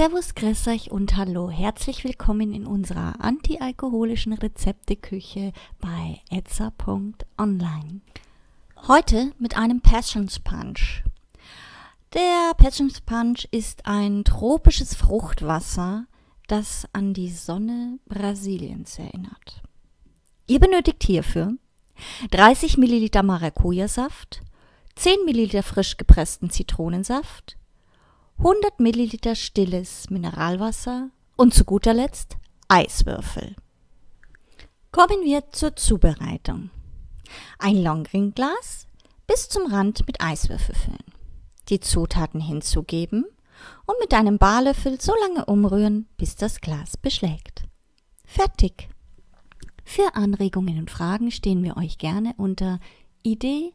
Servus, grüß euch und hallo. Herzlich willkommen in unserer antialkoholischen Rezepteküche bei etza.online. Heute mit einem Passions Punch. Der Passions Punch ist ein tropisches Fruchtwasser, das an die Sonne Brasiliens erinnert. Ihr benötigt hierfür 30 Milliliter Maracuja-Saft, 10 Milliliter frisch gepressten Zitronensaft, 100 Milliliter stilles Mineralwasser und zu guter Letzt Eiswürfel. Kommen wir zur Zubereitung. Ein Longringglas bis zum Rand mit Eiswürfel füllen. Die Zutaten hinzugeben und mit einem Barlöffel so lange umrühren, bis das Glas beschlägt. Fertig. Für Anregungen und Fragen stehen wir euch gerne unter idee